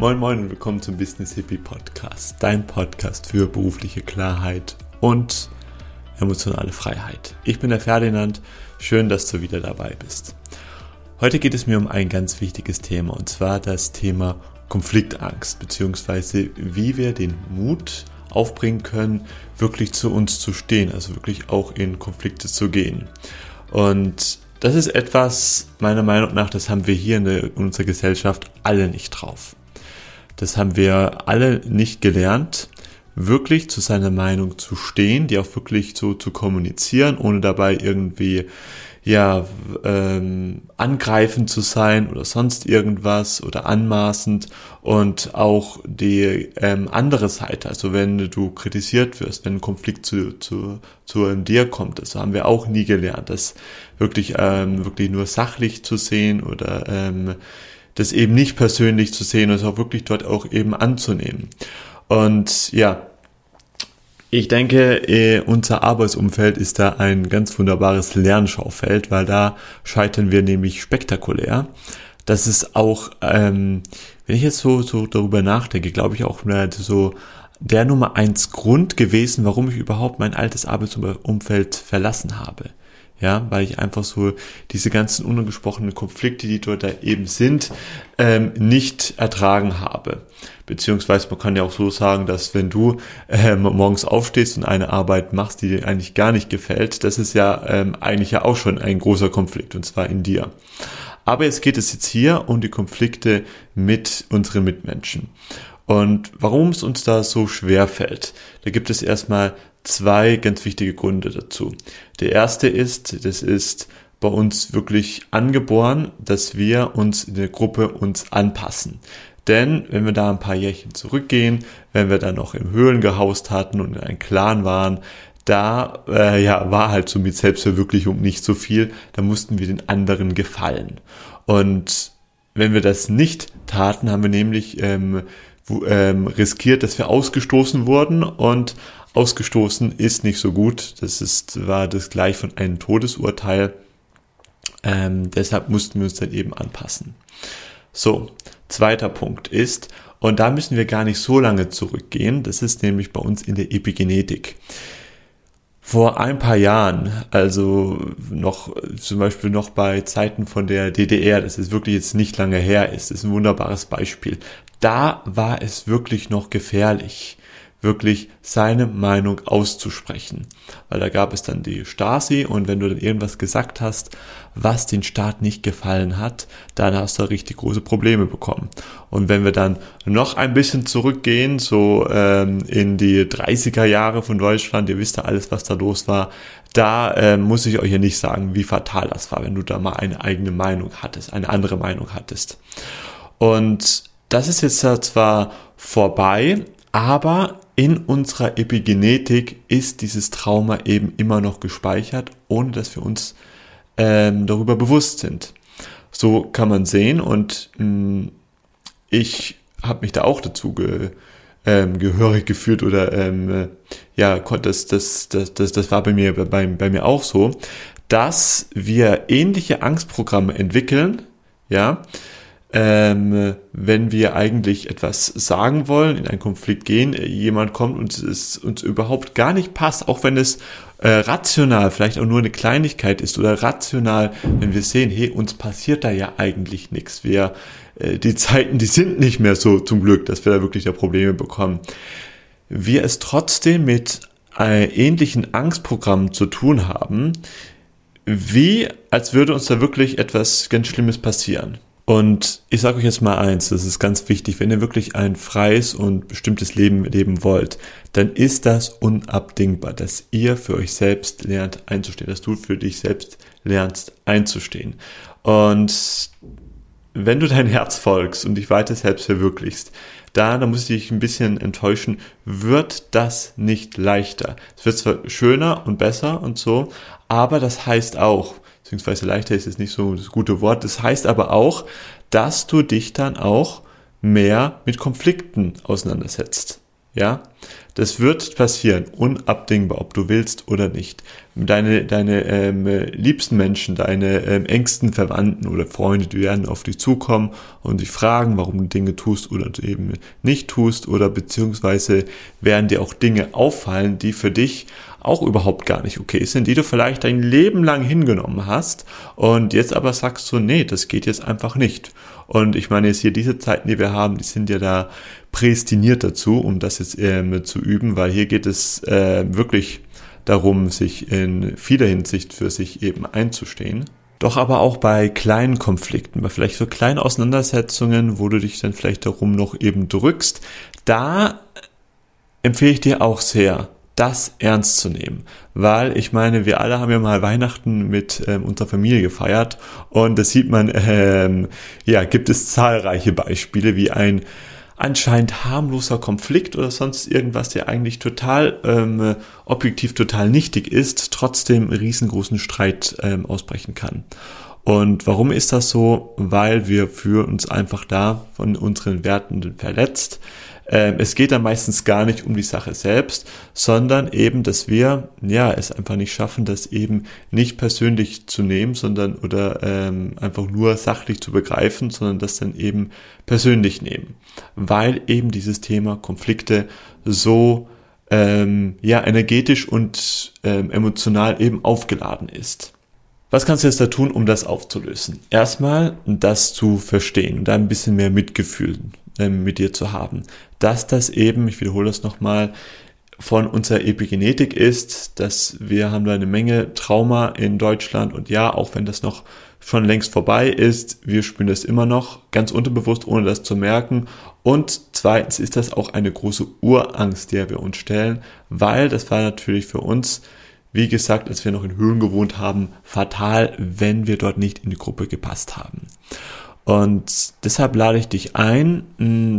Moin Moin und willkommen zum Business Hippie Podcast, dein Podcast für berufliche Klarheit und emotionale Freiheit. Ich bin der Ferdinand, schön, dass du wieder dabei bist. Heute geht es mir um ein ganz wichtiges Thema und zwar das Thema Konfliktangst, beziehungsweise wie wir den Mut aufbringen können, wirklich zu uns zu stehen, also wirklich auch in Konflikte zu gehen. Und das ist etwas, meiner Meinung nach, das haben wir hier in, der, in unserer Gesellschaft alle nicht drauf. Das haben wir alle nicht gelernt, wirklich zu seiner Meinung zu stehen, die auch wirklich so zu kommunizieren, ohne dabei irgendwie ja ähm, angreifend zu sein oder sonst irgendwas oder anmaßend und auch die ähm, andere Seite, also wenn du kritisiert wirst, wenn ein Konflikt zu, zu, zu dir kommt, das haben wir auch nie gelernt, das wirklich ähm, wirklich nur sachlich zu sehen oder ähm, das eben nicht persönlich zu sehen und es auch wirklich dort auch eben anzunehmen. Und ja, ich denke, äh, unser Arbeitsumfeld ist da ein ganz wunderbares Lernschaufeld, weil da scheitern wir nämlich spektakulär. Das ist auch, ähm, wenn ich jetzt so, so darüber nachdenke, glaube ich auch so der Nummer eins Grund gewesen, warum ich überhaupt mein altes Arbeitsumfeld verlassen habe ja, weil ich einfach so diese ganzen unangesprochenen Konflikte, die dort da eben sind, ähm, nicht ertragen habe. Beziehungsweise man kann ja auch so sagen, dass wenn du ähm, morgens aufstehst und eine Arbeit machst, die dir eigentlich gar nicht gefällt, das ist ja ähm, eigentlich ja auch schon ein großer Konflikt und zwar in dir. Aber jetzt geht es jetzt hier um die Konflikte mit unseren Mitmenschen. Und warum es uns da so schwer fällt, da gibt es erstmal zwei ganz wichtige Gründe dazu. Der erste ist, das ist bei uns wirklich angeboren, dass wir uns in der Gruppe uns anpassen. Denn wenn wir da ein paar Jährchen zurückgehen, wenn wir da noch im Höhlen gehaust hatten und in einem Clan waren, da äh, ja, war halt so mit Selbstverwirklichung nicht so viel, da mussten wir den anderen gefallen. Und wenn wir das nicht taten, haben wir nämlich ähm, ähm, riskiert, dass wir ausgestoßen wurden und ausgestoßen ist nicht so gut. Das ist, war das gleich von einem Todesurteil. Ähm, deshalb mussten wir uns dann eben anpassen. So, zweiter Punkt ist, und da müssen wir gar nicht so lange zurückgehen, das ist nämlich bei uns in der Epigenetik. Vor ein paar Jahren, also noch zum Beispiel noch bei Zeiten von der DDR, das ist wirklich jetzt nicht lange her ist, ist ein wunderbares Beispiel. Da war es wirklich noch gefährlich wirklich seine Meinung auszusprechen. Weil da gab es dann die Stasi und wenn du dann irgendwas gesagt hast, was den Staat nicht gefallen hat, dann hast du richtig große Probleme bekommen. Und wenn wir dann noch ein bisschen zurückgehen, so ähm, in die 30er Jahre von Deutschland, ihr wisst ja alles, was da los war, da äh, muss ich euch ja nicht sagen, wie fatal das war, wenn du da mal eine eigene Meinung hattest, eine andere Meinung hattest. Und das ist jetzt zwar vorbei, aber in unserer Epigenetik ist dieses Trauma eben immer noch gespeichert, ohne dass wir uns ähm, darüber bewusst sind. So kann man sehen und mh, mm, ich habe mich da auch dazu ge, ähm, gehörig gefühlt oder ähm, äh, ja, das, das, das, das, das war bei mir, bei, bei mir auch so, dass wir ähnliche Angstprogramme entwickeln, ja, ähm, wenn wir eigentlich etwas sagen wollen, in einen Konflikt gehen, jemand kommt und es uns überhaupt gar nicht passt, auch wenn es äh, rational vielleicht auch nur eine Kleinigkeit ist oder rational, wenn wir sehen, hey, uns passiert da ja eigentlich nichts. Wir, äh, die Zeiten, die sind nicht mehr so zum Glück, dass wir da wirklich da Probleme bekommen. Wir es trotzdem mit äh, ähnlichen Angstprogrammen zu tun haben, wie als würde uns da wirklich etwas ganz Schlimmes passieren. Und ich sage euch jetzt mal eins, das ist ganz wichtig, wenn ihr wirklich ein freies und bestimmtes Leben leben wollt, dann ist das unabdingbar, dass ihr für euch selbst lernt einzustehen, dass du für dich selbst lernst einzustehen. Und wenn du dein Herz folgst und dich weiter selbst verwirklichst, da, da muss ich dich ein bisschen enttäuschen, wird das nicht leichter. Es wird zwar schöner und besser und so, aber das heißt auch, beziehungsweise leichter ist jetzt nicht so das gute Wort. Das heißt aber auch, dass du dich dann auch mehr mit Konflikten auseinandersetzt. ja. Das wird passieren, unabdingbar, ob du willst oder nicht. Deine, deine ähm, liebsten Menschen, deine ähm, engsten Verwandten oder Freunde, die werden auf dich zukommen und dich fragen, warum du Dinge tust oder eben nicht tust oder beziehungsweise werden dir auch Dinge auffallen, die für dich auch überhaupt gar nicht okay sind, die du vielleicht dein Leben lang hingenommen hast und jetzt aber sagst du, nee, das geht jetzt einfach nicht. Und ich meine jetzt hier diese Zeiten, die wir haben, die sind ja da prädestiniert dazu, um das jetzt ähm, zu üben, weil hier geht es äh, wirklich darum, sich in vieler Hinsicht für sich eben einzustehen. Doch aber auch bei kleinen Konflikten, bei vielleicht so kleinen Auseinandersetzungen, wo du dich dann vielleicht darum noch eben drückst, da empfehle ich dir auch sehr, das ernst zu nehmen. Weil ich meine, wir alle haben ja mal Weihnachten mit ähm, unserer Familie gefeiert und das sieht man, ähm, ja, gibt es zahlreiche Beispiele, wie ein anscheinend harmloser Konflikt oder sonst irgendwas, der eigentlich total ähm, objektiv total nichtig ist, trotzdem riesengroßen Streit ähm, ausbrechen kann. Und warum ist das so? Weil wir für uns einfach da von unseren Werten verletzt. Ähm, es geht dann meistens gar nicht um die Sache selbst, sondern eben, dass wir ja es einfach nicht schaffen, das eben nicht persönlich zu nehmen, sondern oder ähm, einfach nur sachlich zu begreifen, sondern das dann eben persönlich nehmen, weil eben dieses Thema Konflikte so ähm, ja energetisch und ähm, emotional eben aufgeladen ist. Was kannst du jetzt da tun, um das aufzulösen? Erstmal das zu verstehen, da ein bisschen mehr Mitgefühl ähm, mit dir zu haben. Dass das eben, ich wiederhole das nochmal, von unserer Epigenetik ist, dass wir haben da eine Menge Trauma in Deutschland und ja, auch wenn das noch schon längst vorbei ist, wir spüren das immer noch ganz unterbewusst, ohne das zu merken. Und zweitens ist das auch eine große Urangst, der wir uns stellen, weil das war natürlich für uns wie gesagt, als wir noch in Höhlen gewohnt haben, fatal, wenn wir dort nicht in die Gruppe gepasst haben. Und deshalb lade ich dich ein,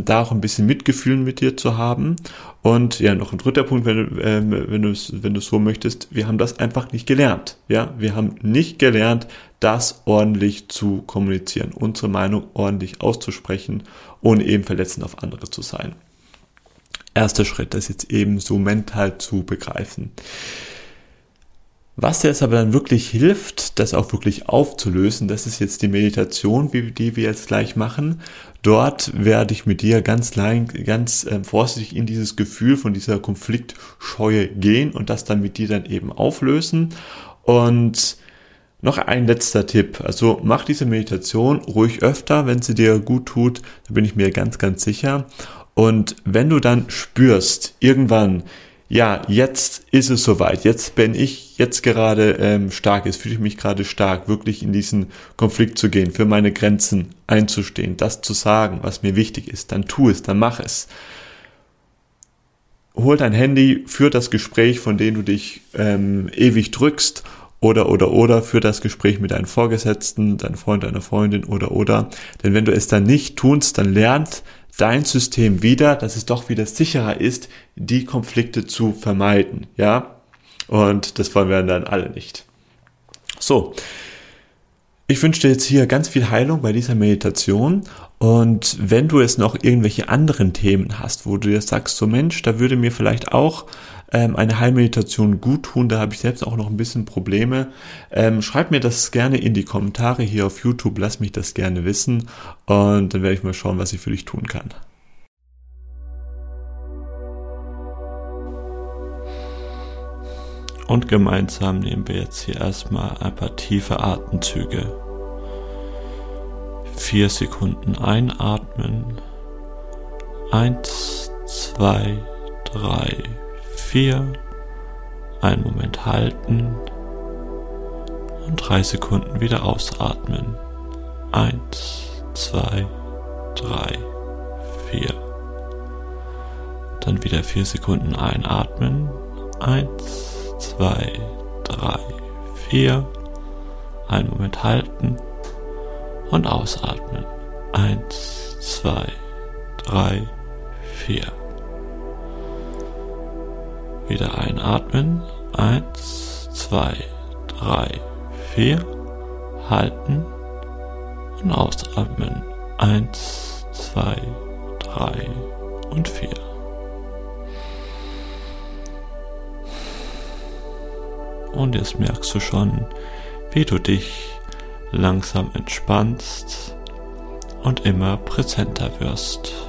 da auch ein bisschen Mitgefühl mit dir zu haben. Und ja, noch ein dritter Punkt, wenn, du, äh, wenn du wenn du so möchtest, wir haben das einfach nicht gelernt. Ja, wir haben nicht gelernt, das ordentlich zu kommunizieren, unsere Meinung ordentlich auszusprechen, ohne eben verletzend auf andere zu sein. Erster Schritt, das jetzt eben so mental zu begreifen. Was dir jetzt aber dann wirklich hilft, das auch wirklich aufzulösen, das ist jetzt die Meditation, die wir jetzt gleich machen. Dort werde ich mit dir ganz, lang, ganz äh, vorsichtig in dieses Gefühl von dieser Konfliktscheue gehen und das dann mit dir dann eben auflösen. Und noch ein letzter Tipp. Also mach diese Meditation ruhig öfter, wenn sie dir gut tut. Da bin ich mir ganz, ganz sicher. Und wenn du dann spürst, irgendwann, ja, jetzt ist es soweit, jetzt bin ich jetzt gerade ähm, stark, jetzt fühle ich mich gerade stark, wirklich in diesen Konflikt zu gehen, für meine Grenzen einzustehen, das zu sagen, was mir wichtig ist, dann tu es, dann mach es. Hol dein Handy für das Gespräch, von dem du dich ähm, ewig drückst oder oder oder für das Gespräch mit deinen Vorgesetzten, deinem Freund, deiner Freundin oder oder. Denn wenn du es dann nicht tust, dann lernt dein System wieder, dass es doch wieder sicherer ist, die Konflikte zu vermeiden, ja? Und das wollen wir dann alle nicht. So. Ich wünsche dir jetzt hier ganz viel Heilung bei dieser Meditation und wenn du jetzt noch irgendwelche anderen Themen hast, wo du dir sagst, so Mensch, da würde mir vielleicht auch ähm, eine Heilmeditation gut tun. Da habe ich selbst auch noch ein bisschen Probleme. Ähm, schreib mir das gerne in die Kommentare hier auf YouTube. Lass mich das gerne wissen. Und dann werde ich mal schauen, was ich für dich tun kann. Und gemeinsam nehmen wir jetzt hier erstmal ein paar tiefe Atemzüge. Vier Sekunden einatmen. Eins, zwei, drei, 4, einen Moment halten und drei Sekunden wieder ausatmen. 1, 2, 3, 4. Dann wieder 4 Sekunden einatmen. 1, 2, 3, 4. Einen Moment halten und ausatmen. 1, 2, 3, 4. Wieder einatmen. Eins, zwei, drei, vier. Halten und ausatmen. Eins, zwei, drei und 4. Und jetzt merkst du schon, wie du dich langsam entspannst und immer präsenter wirst.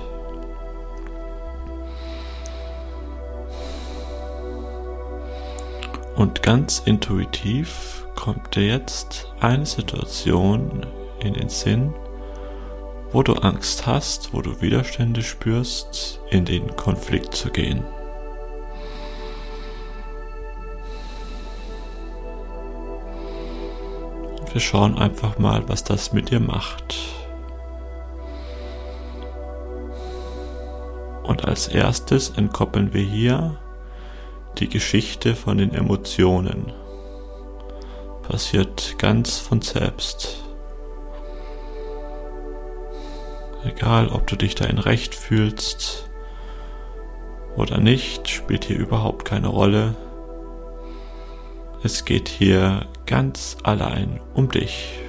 Und ganz intuitiv kommt dir jetzt eine Situation in den Sinn, wo du Angst hast, wo du Widerstände spürst, in den Konflikt zu gehen. Wir schauen einfach mal, was das mit dir macht. Und als erstes entkoppeln wir hier die Geschichte von den Emotionen. Passiert ganz von selbst. Egal, ob du dich da in Recht fühlst oder nicht, spielt hier überhaupt keine Rolle. Es geht hier ganz allein um dich.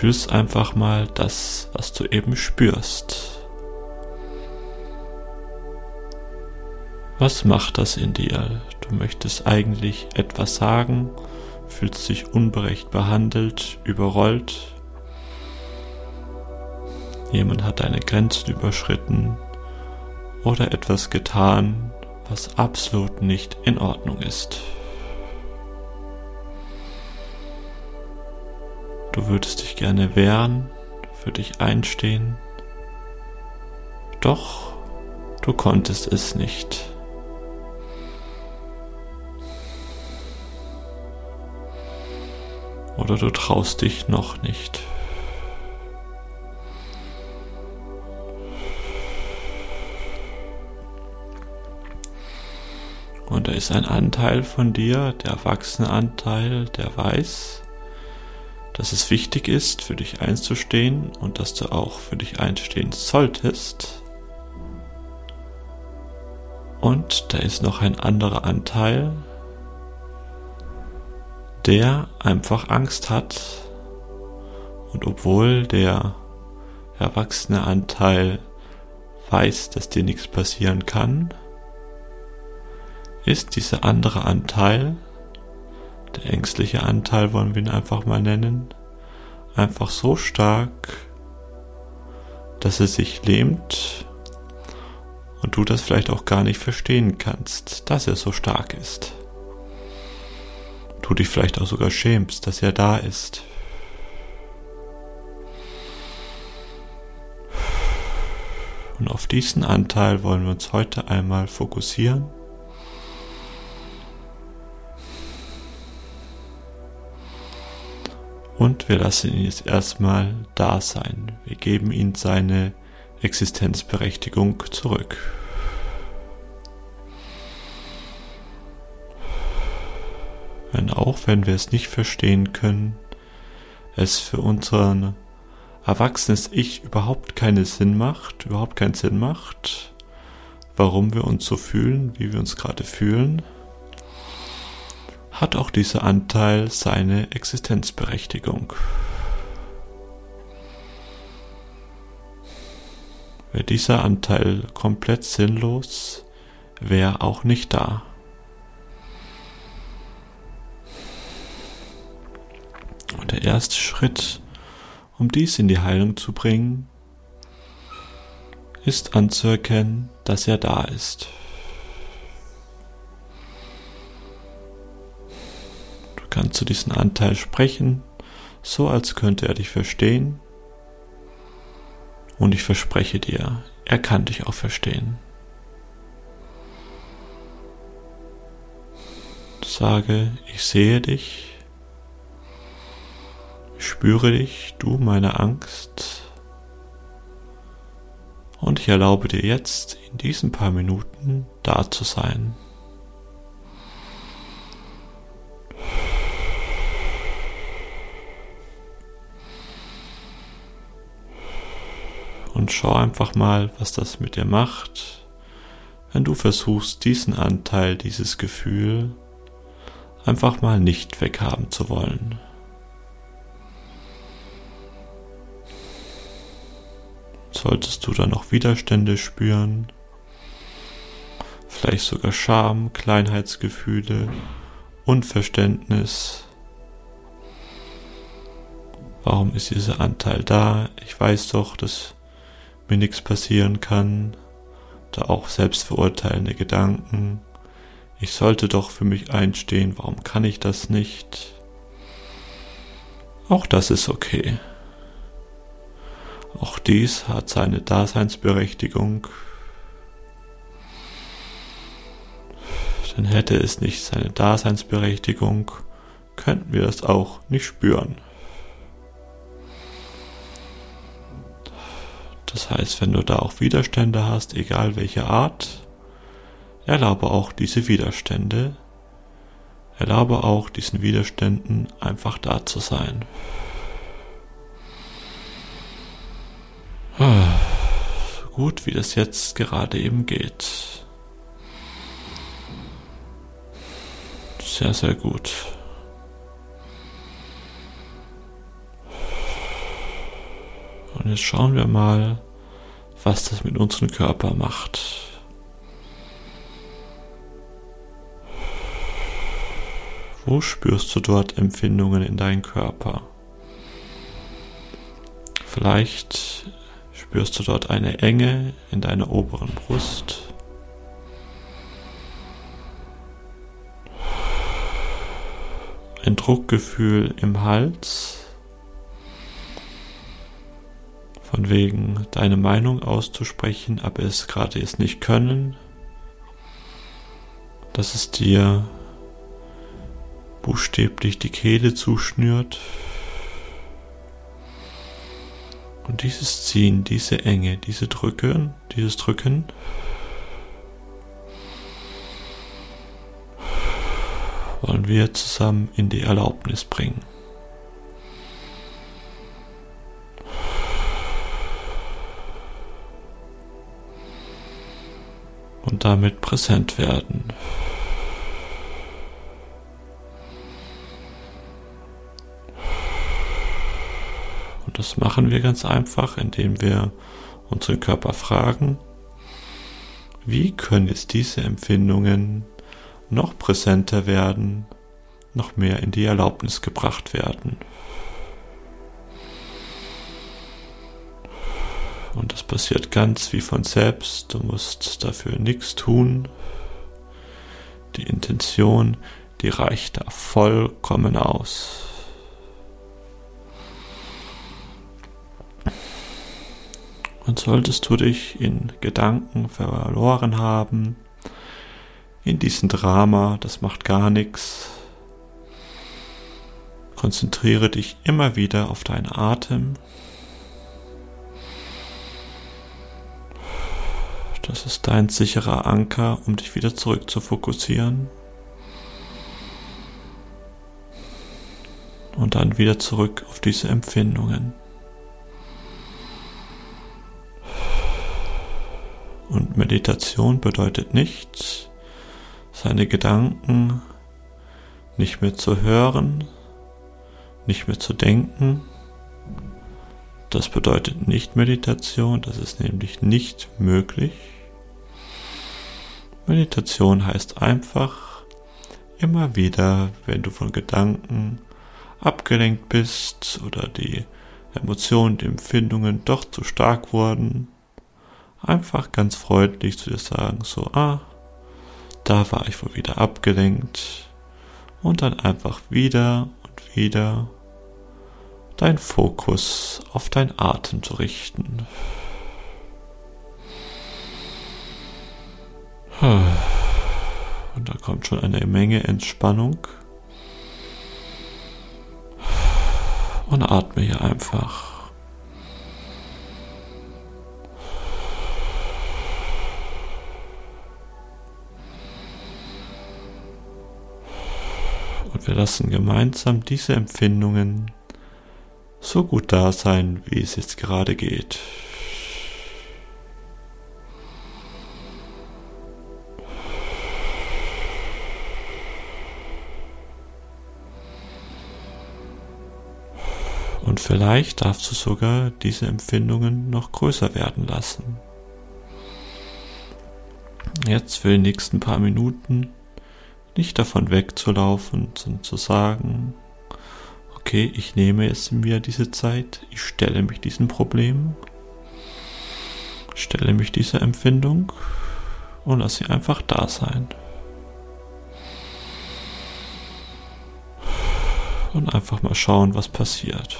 Fühlst einfach mal das, was du eben spürst. Was macht das in dir? Du möchtest eigentlich etwas sagen, fühlst dich unberecht behandelt, überrollt. Jemand hat deine Grenzen überschritten oder etwas getan, was absolut nicht in Ordnung ist. Du würdest dich gerne wehren, für dich einstehen, doch du konntest es nicht. Oder du traust dich noch nicht. Und da ist ein Anteil von dir, der erwachsene Anteil, der weiß, dass es wichtig ist, für dich einzustehen und dass du auch für dich einstehen solltest. Und da ist noch ein anderer Anteil, der einfach Angst hat und obwohl der erwachsene Anteil weiß, dass dir nichts passieren kann, ist dieser andere Anteil, der ängstliche Anteil wollen wir ihn einfach mal nennen, einfach so stark, dass er sich lähmt und du das vielleicht auch gar nicht verstehen kannst, dass er so stark ist du dich vielleicht auch sogar schämst, dass er da ist. Und auf diesen Anteil wollen wir uns heute einmal fokussieren. Und wir lassen ihn jetzt erstmal da sein. Wir geben ihm seine Existenzberechtigung zurück. wenn auch wenn wir es nicht verstehen können, es für unseren erwachsenes Ich überhaupt keinen Sinn macht, überhaupt keinen Sinn macht, warum wir uns so fühlen, wie wir uns gerade fühlen, hat auch dieser Anteil seine Existenzberechtigung. Wäre dieser Anteil komplett sinnlos, wäre auch nicht da. Und der erste Schritt, um dies in die Heilung zu bringen, ist anzuerkennen, dass er da ist. Kannst zu diesem Anteil sprechen, so als könnte er dich verstehen. Und ich verspreche dir, er kann dich auch verstehen. Sage, ich sehe dich Spüre dich, du meine Angst. Und ich erlaube dir jetzt in diesen paar Minuten da zu sein. Und schau einfach mal, was das mit dir macht, wenn du versuchst, diesen Anteil, dieses Gefühl einfach mal nicht weghaben zu wollen. Solltest du da noch Widerstände spüren, vielleicht sogar Scham, Kleinheitsgefühle, Unverständnis. Warum ist dieser Anteil da? Ich weiß doch, dass mir nichts passieren kann. Da auch selbstverurteilende Gedanken. Ich sollte doch für mich einstehen. Warum kann ich das nicht? Auch das ist okay. Auch dies hat seine Daseinsberechtigung. Denn hätte es nicht seine Daseinsberechtigung, könnten wir das auch nicht spüren. Das heißt, wenn du da auch Widerstände hast, egal welche Art, erlaube auch diese Widerstände, erlaube auch diesen Widerständen einfach da zu sein. So gut wie das jetzt gerade eben geht. Sehr, sehr gut. Und jetzt schauen wir mal, was das mit unserem Körper macht. Wo spürst du dort Empfindungen in deinem Körper? Vielleicht spürst du dort eine Enge in deiner oberen Brust. Ein Druckgefühl im Hals. Von wegen deine Meinung auszusprechen, aber es gerade jetzt nicht können. Dass es dir buchstäblich die Kehle zuschnürt. Und dieses Ziehen, diese Enge, diese Drücken, dieses Drücken wollen wir zusammen in die Erlaubnis bringen. Und damit präsent werden. das machen wir ganz einfach, indem wir unseren Körper fragen, wie können jetzt diese Empfindungen noch präsenter werden, noch mehr in die Erlaubnis gebracht werden. Und das passiert ganz wie von selbst. Du musst dafür nichts tun. Die Intention, die reicht da vollkommen aus. Und solltest du dich in Gedanken verloren haben, in diesem Drama, das macht gar nichts, konzentriere dich immer wieder auf deinen Atem. Das ist dein sicherer Anker, um dich wieder zurück zu fokussieren. Und dann wieder zurück auf diese Empfindungen. Und Meditation bedeutet nicht, seine Gedanken nicht mehr zu hören, nicht mehr zu denken. Das bedeutet nicht Meditation, das ist nämlich nicht möglich. Meditation heißt einfach, immer wieder, wenn du von Gedanken abgelenkt bist oder die Emotionen, die Empfindungen doch zu stark wurden, einfach ganz freundlich zu dir sagen, so, ah, da war ich wohl wieder abgelenkt und dann einfach wieder und wieder dein Fokus auf dein Atem zu richten. Und da kommt schon eine Menge Entspannung. Und atme hier einfach. Und wir lassen gemeinsam diese Empfindungen so gut da sein, wie es jetzt gerade geht. Und vielleicht darfst du sogar diese Empfindungen noch größer werden lassen. Jetzt für die nächsten paar Minuten nicht davon wegzulaufen, sondern zu sagen, okay, ich nehme jetzt mir diese Zeit, ich stelle mich diesem Problem, stelle mich dieser Empfindung und lasse sie einfach da sein. Und einfach mal schauen, was passiert.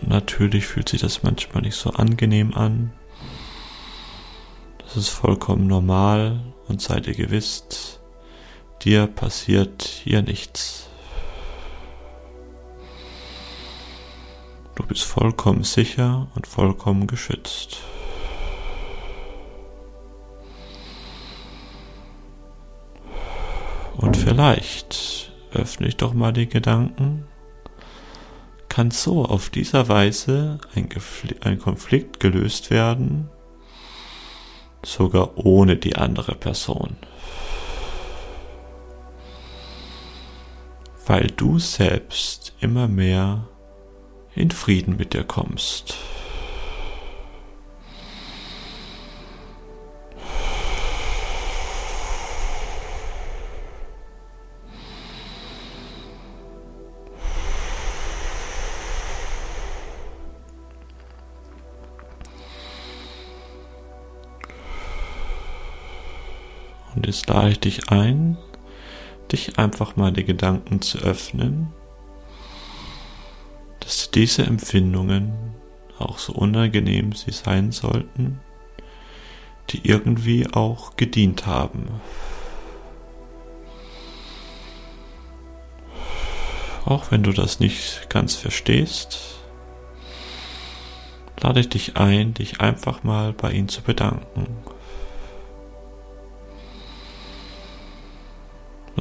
Und natürlich fühlt sich das manchmal nicht so angenehm an. Das ist vollkommen normal und sei dir gewiss, dir passiert hier nichts. Du bist vollkommen sicher und vollkommen geschützt. Und vielleicht öffne ich doch mal den Gedanken, kann so auf dieser Weise ein, ein Konflikt gelöst werden, sogar ohne die andere Person. Weil du selbst immer mehr in Frieden mit dir kommst. Jetzt lade ich dich ein, dich einfach mal die Gedanken zu öffnen, dass diese Empfindungen, auch so unangenehm sie sein sollten, die irgendwie auch gedient haben. Auch wenn du das nicht ganz verstehst, lade ich dich ein, dich einfach mal bei ihnen zu bedanken.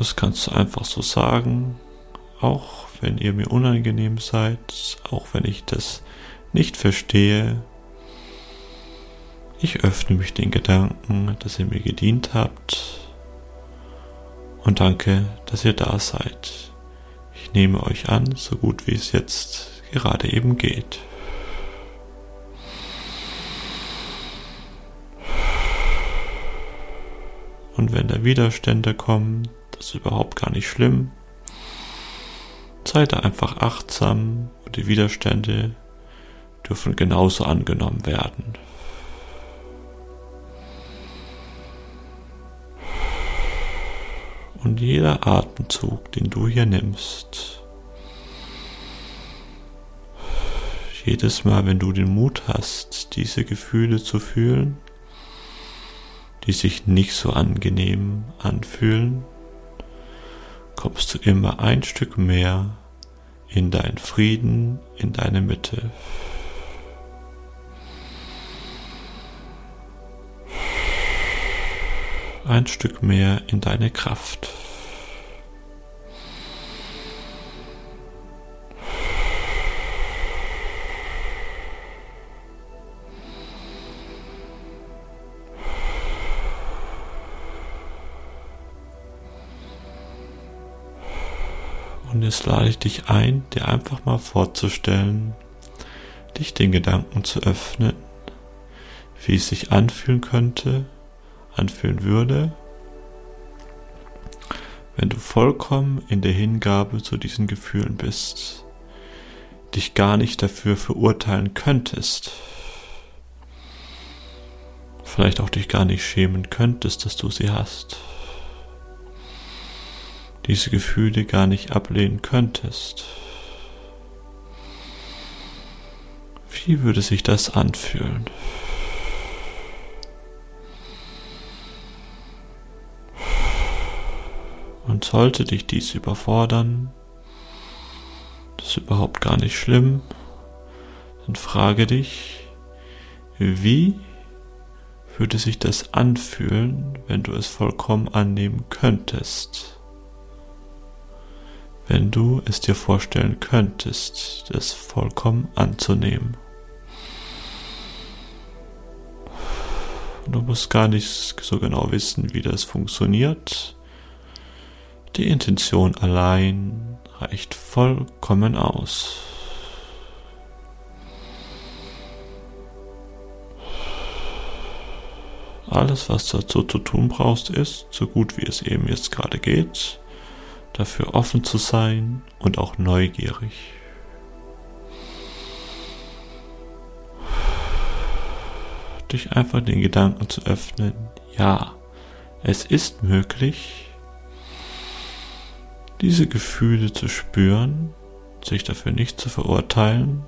Das kannst du einfach so sagen, auch wenn ihr mir unangenehm seid, auch wenn ich das nicht verstehe. Ich öffne mich den Gedanken, dass ihr mir gedient habt und danke, dass ihr da seid. Ich nehme euch an, so gut wie es jetzt gerade eben geht. Und wenn da Widerstände kommen, ist überhaupt gar nicht schlimm. Sei da einfach achtsam und die Widerstände dürfen genauso angenommen werden. Und jeder Atemzug, den du hier nimmst, jedes Mal, wenn du den Mut hast, diese Gefühle zu fühlen, die sich nicht so angenehm anfühlen, kommst du immer ein Stück mehr in deinen Frieden, in deine Mitte. Ein Stück mehr in deine Kraft. Und jetzt lade ich dich ein, dir einfach mal vorzustellen, dich den Gedanken zu öffnen, wie es sich anfühlen könnte, anfühlen würde, wenn du vollkommen in der Hingabe zu diesen Gefühlen bist, dich gar nicht dafür verurteilen könntest, vielleicht auch dich gar nicht schämen könntest, dass du sie hast diese Gefühle gar nicht ablehnen könntest. Wie würde sich das anfühlen? Und sollte dich dies überfordern, das ist überhaupt gar nicht schlimm, dann frage dich, wie würde sich das anfühlen, wenn du es vollkommen annehmen könntest? Wenn du es dir vorstellen könntest, das vollkommen anzunehmen. Du musst gar nicht so genau wissen, wie das funktioniert. Die Intention allein reicht vollkommen aus. Alles, was dazu zu tun brauchst, ist, so gut wie es eben jetzt gerade geht, dafür offen zu sein und auch neugierig. Dich einfach den Gedanken zu öffnen, ja, es ist möglich, diese Gefühle zu spüren, sich dafür nicht zu verurteilen,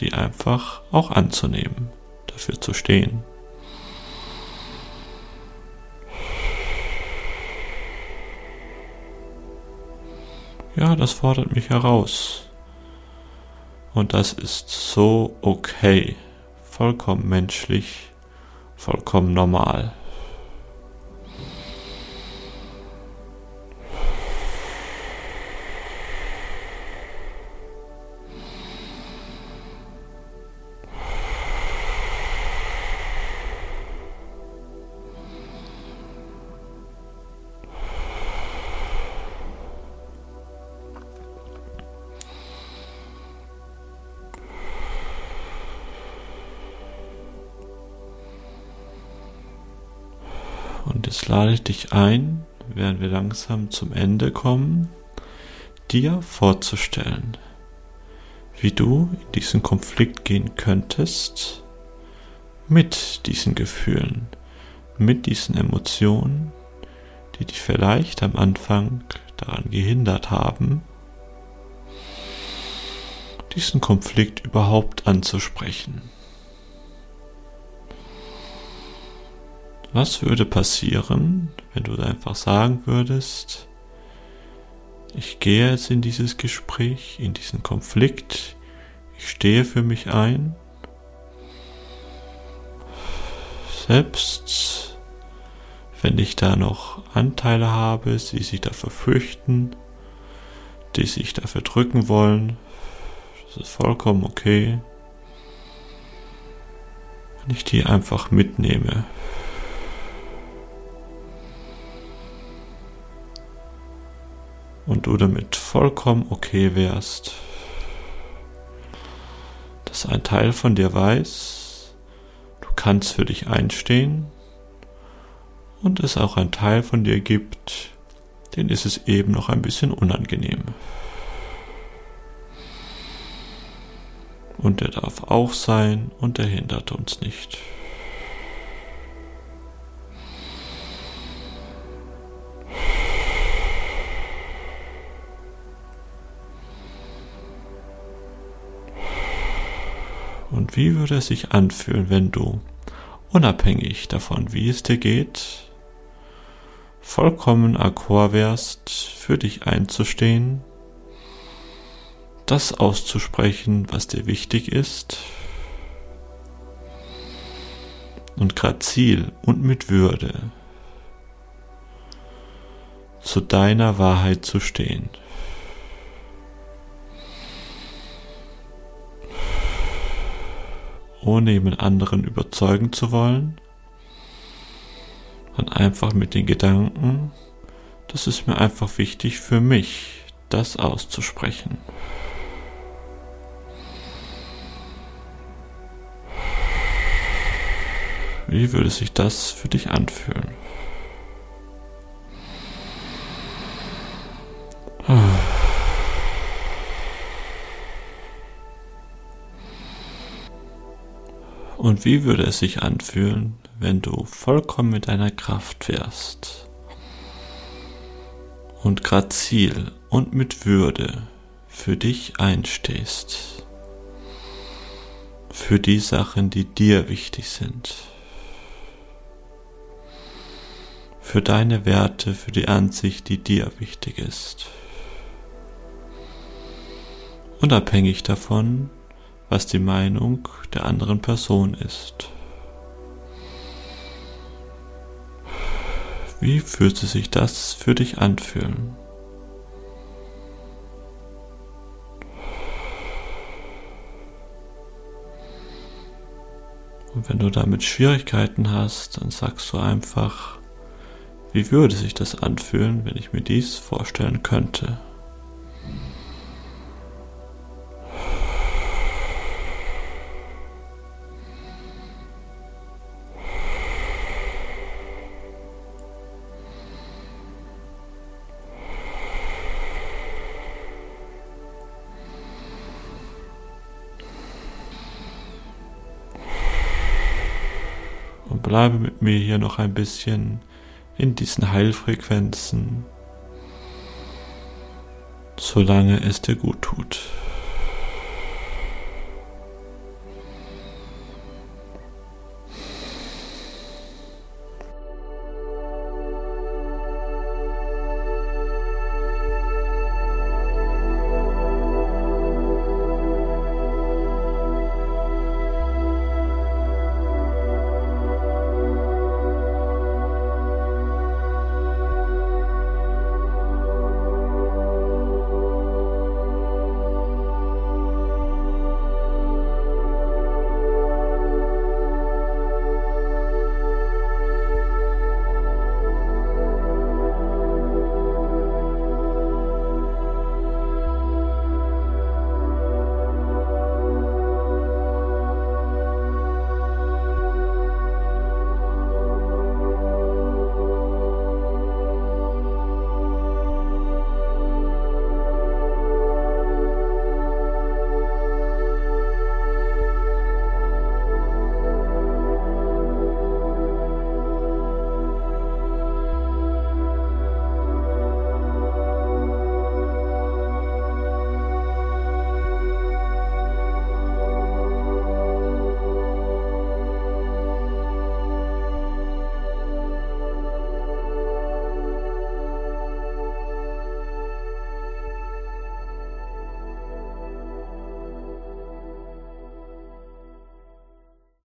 die einfach auch anzunehmen, dafür zu stehen. Ja, das fordert mich heraus. Und das ist so okay, vollkommen menschlich, vollkommen normal. Jetzt lade ich dich ein, während wir langsam zum Ende kommen, dir vorzustellen, wie du in diesen Konflikt gehen könntest mit diesen Gefühlen, mit diesen Emotionen, die dich vielleicht am Anfang daran gehindert haben, diesen Konflikt überhaupt anzusprechen. Was würde passieren, wenn du einfach sagen würdest, ich gehe jetzt in dieses Gespräch, in diesen Konflikt, ich stehe für mich ein, selbst wenn ich da noch Anteile habe, die sich dafür fürchten, die sich dafür drücken wollen, das ist vollkommen okay, wenn ich die einfach mitnehme. Und du damit vollkommen okay wärst, dass ein Teil von dir weiß, du kannst für dich einstehen und es auch ein Teil von dir gibt, den ist es eben noch ein bisschen unangenehm. Und der darf auch sein und der hindert uns nicht. Und wie würde es sich anfühlen, wenn du, unabhängig davon, wie es dir geht, vollkommen akkord wärst, für dich einzustehen, das auszusprechen, was dir wichtig ist, und grazil und mit Würde zu deiner Wahrheit zu stehen. Ohne jemand anderen überzeugen zu wollen, sondern einfach mit den Gedanken, das ist mir einfach wichtig für mich, das auszusprechen. Wie würde sich das für dich anfühlen? Und wie würde es sich anfühlen, wenn du vollkommen mit deiner Kraft wärst? Und grazil und mit Würde für dich einstehst, für die Sachen, die dir wichtig sind, für deine Werte, für die Ansicht, die dir wichtig ist. Unabhängig davon, was die Meinung der anderen Person ist. Wie fühlte sich das für dich anfühlen? Und wenn du damit Schwierigkeiten hast, dann sagst du einfach, Wie würde sich das anfühlen, wenn ich mir dies vorstellen könnte? Bleibe mit mir hier noch ein bisschen in diesen Heilfrequenzen, solange es dir gut tut.